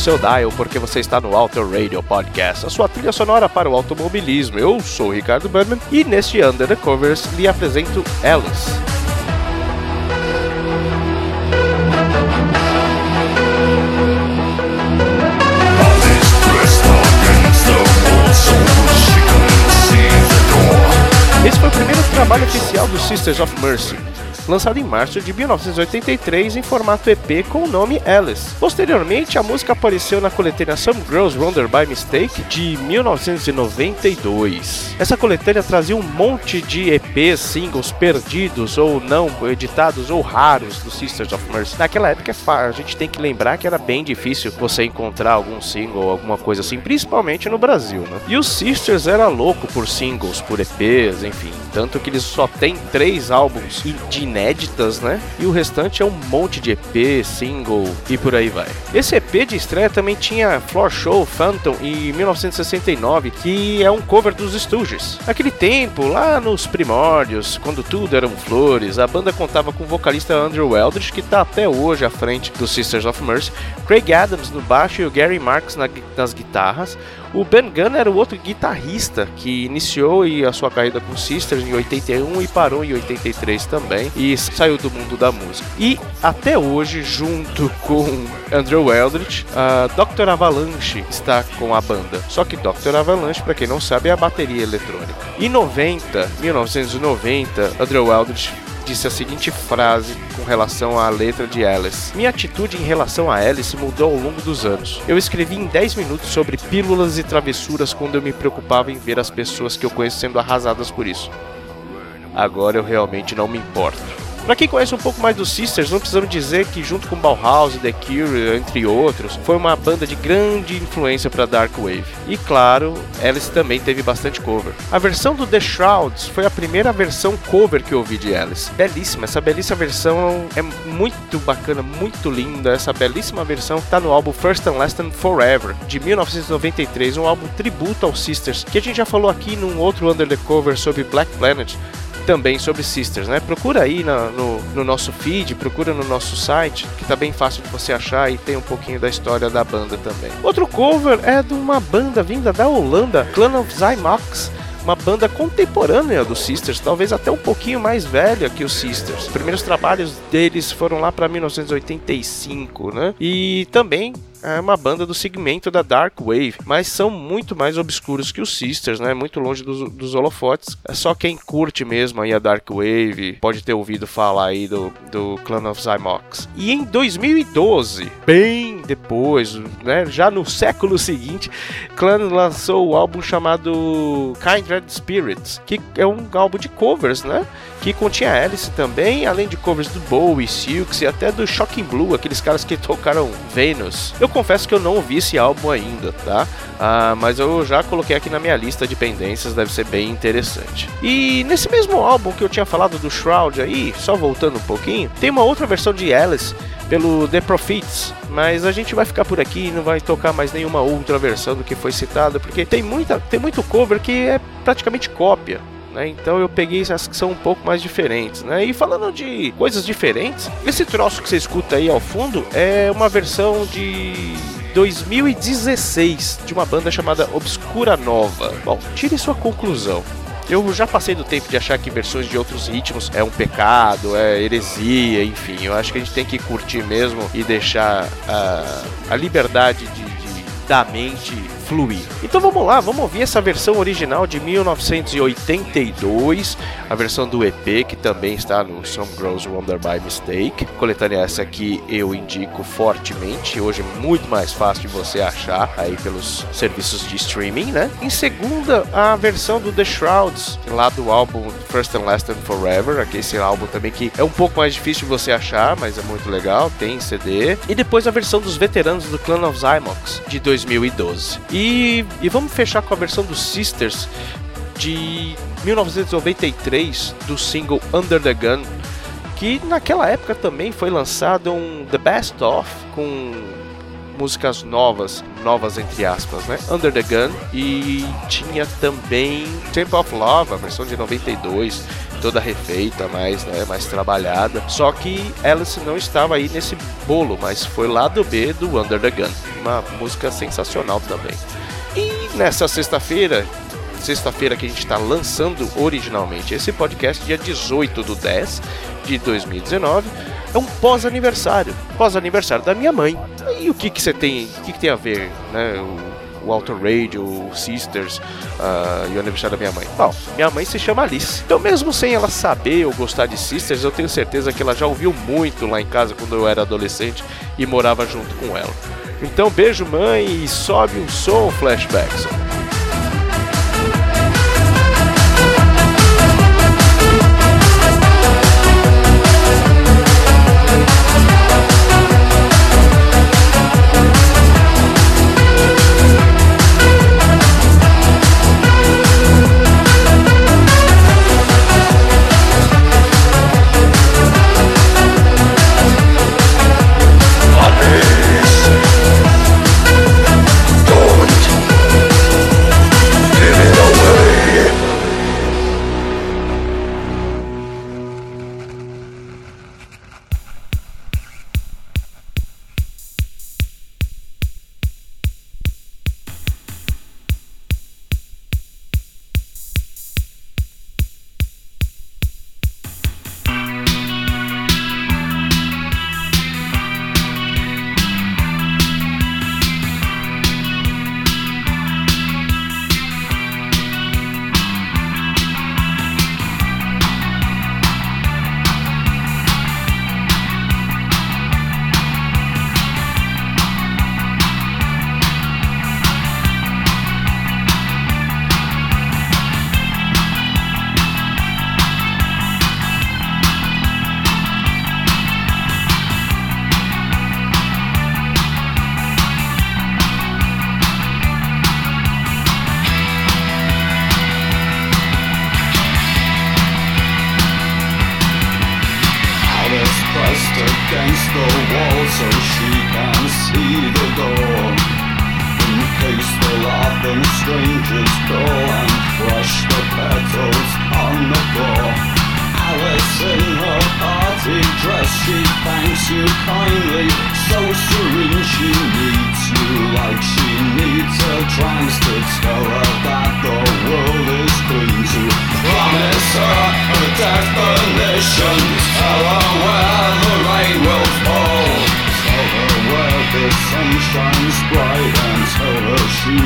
seu dial porque você está no Auto Radio Podcast, a sua trilha sonora para o automobilismo. Eu sou o Ricardo Berman e neste Under the Covers lhe apresento Alice. Esse foi o primeiro trabalho oficial do Sisters of Mercy, lançado em março de 1983 em formato EP com o nome Alice. Posteriormente, a música apareceu na coletânea Some Girls Wander by Mistake de 1992. Essa coletânea trazia um monte de EPs, singles perdidos ou não editados ou raros do Sisters of Mercy. Naquela época, a gente tem que lembrar que era bem difícil você encontrar algum single ou alguma coisa assim, principalmente no Brasil, né? E o Sisters era louco por singles, por EPs, enfim. Tanto que eles só tem três álbuns de inéditas, né? E o restante é um monte de EP, single e por aí vai. Esse EP de estreia também tinha Floor Show Phantom em 1969, que é um cover dos Stooges. Naquele tempo, lá nos primórdios, quando tudo eram flores, a banda contava com o vocalista Andrew Eldridge, que está até hoje à frente dos Sisters of Mercy, Craig Adams no baixo e o Gary Marks nas guitarras. O Ben Gunn era o outro guitarrista que iniciou a sua carreira com Sisters em 81 e parou em 83 também e saiu do mundo da música. E até hoje, junto com Andrew Eldritch, a Dr. Avalanche está com a banda. Só que Dr. Avalanche, para quem não sabe, é a bateria eletrônica. Em 90, 1990, Andrew Eldritch disse a seguinte frase com relação à letra de Alice: Minha atitude em relação a Alice mudou ao longo dos anos. Eu escrevi em 10 minutos sobre pílulas e travessuras quando eu me preocupava em ver as pessoas que eu conheço sendo arrasadas por isso. Agora eu realmente não me importo. Para quem conhece um pouco mais dos Sisters, não precisamos dizer que junto com Bauhaus e The Cure, entre outros, foi uma banda de grande influência para Dark Wave. E claro, Alice também teve bastante cover. A versão do The Shrouds foi a primeira versão cover que eu ouvi de Alice. Belíssima, essa belíssima versão é muito bacana, muito linda. Essa belíssima versão está no álbum First and Last and Forever, de 1993, um álbum tributo aos Sisters, que a gente já falou aqui num outro Under the Cover sobre Black Planet, também sobre Sisters, né? Procura aí no, no, nosso feed, procura no nosso site, que tá bem fácil de você achar e tem um pouquinho da história da banda também. Outro cover é de uma banda vinda da Holanda, Clan of Zymox uma banda contemporânea dos Sisters, talvez até um pouquinho mais velha que os Sisters. Os primeiros trabalhos deles foram lá para 1985, né? E também é uma banda do segmento da Dark Wave, mas são muito mais obscuros que os Sisters, né? Muito longe dos, dos holofotes. É só quem curte mesmo aí a Dark Wave pode ter ouvido falar aí do, do Clan of Zymox. E em 2012, bem depois, né? Já no século seguinte, Clan lançou o álbum chamado Kindred Spirits, que é um álbum de covers, né? Que continha Alice também, além de covers do Bowie, Silks e até do Shocking Blue, aqueles caras que tocaram Venus. Eu confesso que eu não ouvi esse álbum ainda, tá? Ah, mas eu já coloquei aqui na minha lista de pendências, deve ser bem interessante. E nesse mesmo álbum que eu tinha falado do Shroud aí, só voltando um pouquinho, tem uma outra versão de Alice pelo The Prophets, mas a gente vai ficar por aqui e não vai tocar mais nenhuma outra versão do que foi citado, porque tem muita tem muito cover que é praticamente cópia. Né? Então eu peguei as que são um pouco mais diferentes, né? E falando de coisas diferentes, esse troço que você escuta aí ao fundo é uma versão de 2016 de uma banda chamada Obscura Nova. Bom, tire sua conclusão. Eu já passei do tempo de achar que versões de outros ritmos é um pecado, é heresia, enfim. Eu acho que a gente tem que curtir mesmo e deixar a, a liberdade de, de, da mente fluir. Então vamos lá, vamos ouvir essa versão original de 1982, a versão do EP que também está no Some Girls Wonder by Mistake. Coletânea essa que eu indico fortemente, hoje é muito mais fácil de você achar aí pelos serviços de streaming, né? Em segunda, a versão do The Shrouds, lá do álbum First and Last and Forever, aqui esse álbum também que é um pouco mais difícil de você achar, mas é muito legal, tem CD. E depois a versão dos veteranos do Clan of Zymox de 2012. E e, e vamos fechar com a versão dos Sisters de 1993 do single Under the Gun, que naquela época também foi lançado um The Best Of com músicas novas, novas entre aspas, né? Under the Gun e tinha também Temple of Love, a versão de 92, toda refeita, mais, né, mais trabalhada. Só que Alice não estava aí nesse bolo, mas foi lá do B do Under the Gun. Uma música sensacional também. E nessa sexta-feira, sexta-feira que a gente está lançando originalmente esse podcast, dia 18 do 10 de 2019, é um pós-aniversário, pós-aniversário da minha mãe. E o que que você tem, o que, que tem a ver, né? O, o Auto Radio, o Sisters uh, e o aniversário da minha mãe. Bom, minha mãe se chama Alice. Então, mesmo sem ela saber ou gostar de Sisters, eu tenho certeza que ela já ouviu muito lá em casa quando eu era adolescente e morava junto com ela. Então, beijo, mãe, e sobe um som, flashbacks. against the wall so she can see the door. Encase the laughing strangers door and crush the petals on the floor. Alice in her party dress, she thanks you kindly, so serene she needs you like she needs a drumstick that the world is pleased to Promise her a definition. Tell her where the rain will fall. Tell her where the sun shines bright And tell her she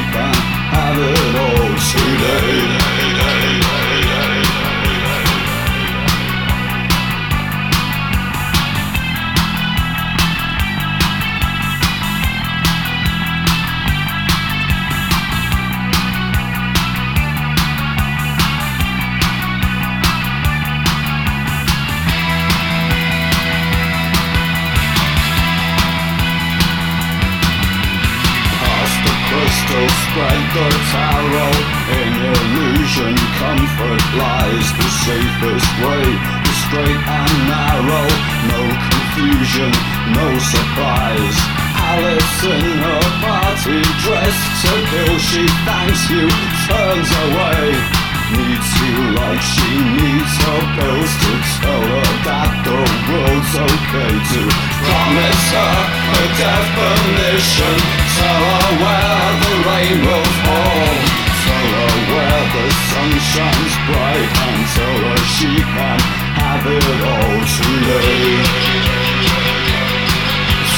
way, the straight and narrow. No confusion, no surprise. Alice in her party dress to kill, she thanks you, turns away. Needs you like she needs her pills to tell her that the world's okay to promise her a definition. Tell her where the rain will fall mirror where the sun shines bright and tell her she can have it all today.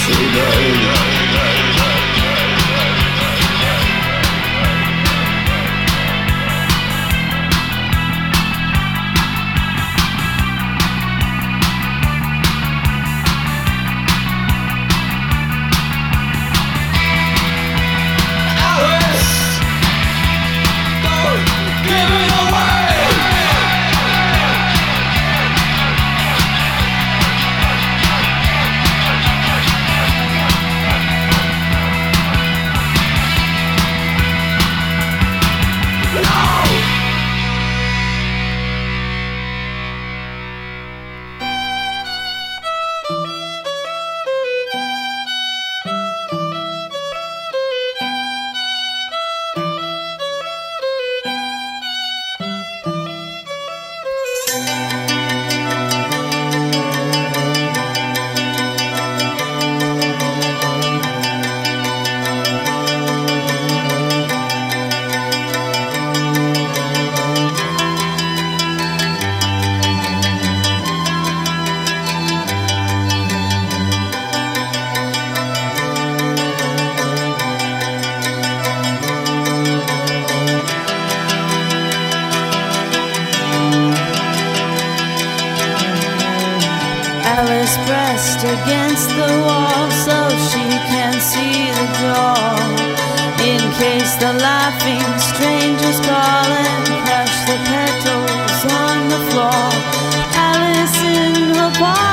Today. Alice pressed against the wall so she can see the door. In case the laughing strangers call and crush the petals on the floor. Alice in her park.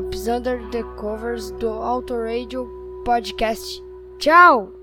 Drops Under the Covers do Auto Radio Podcast. Tchau!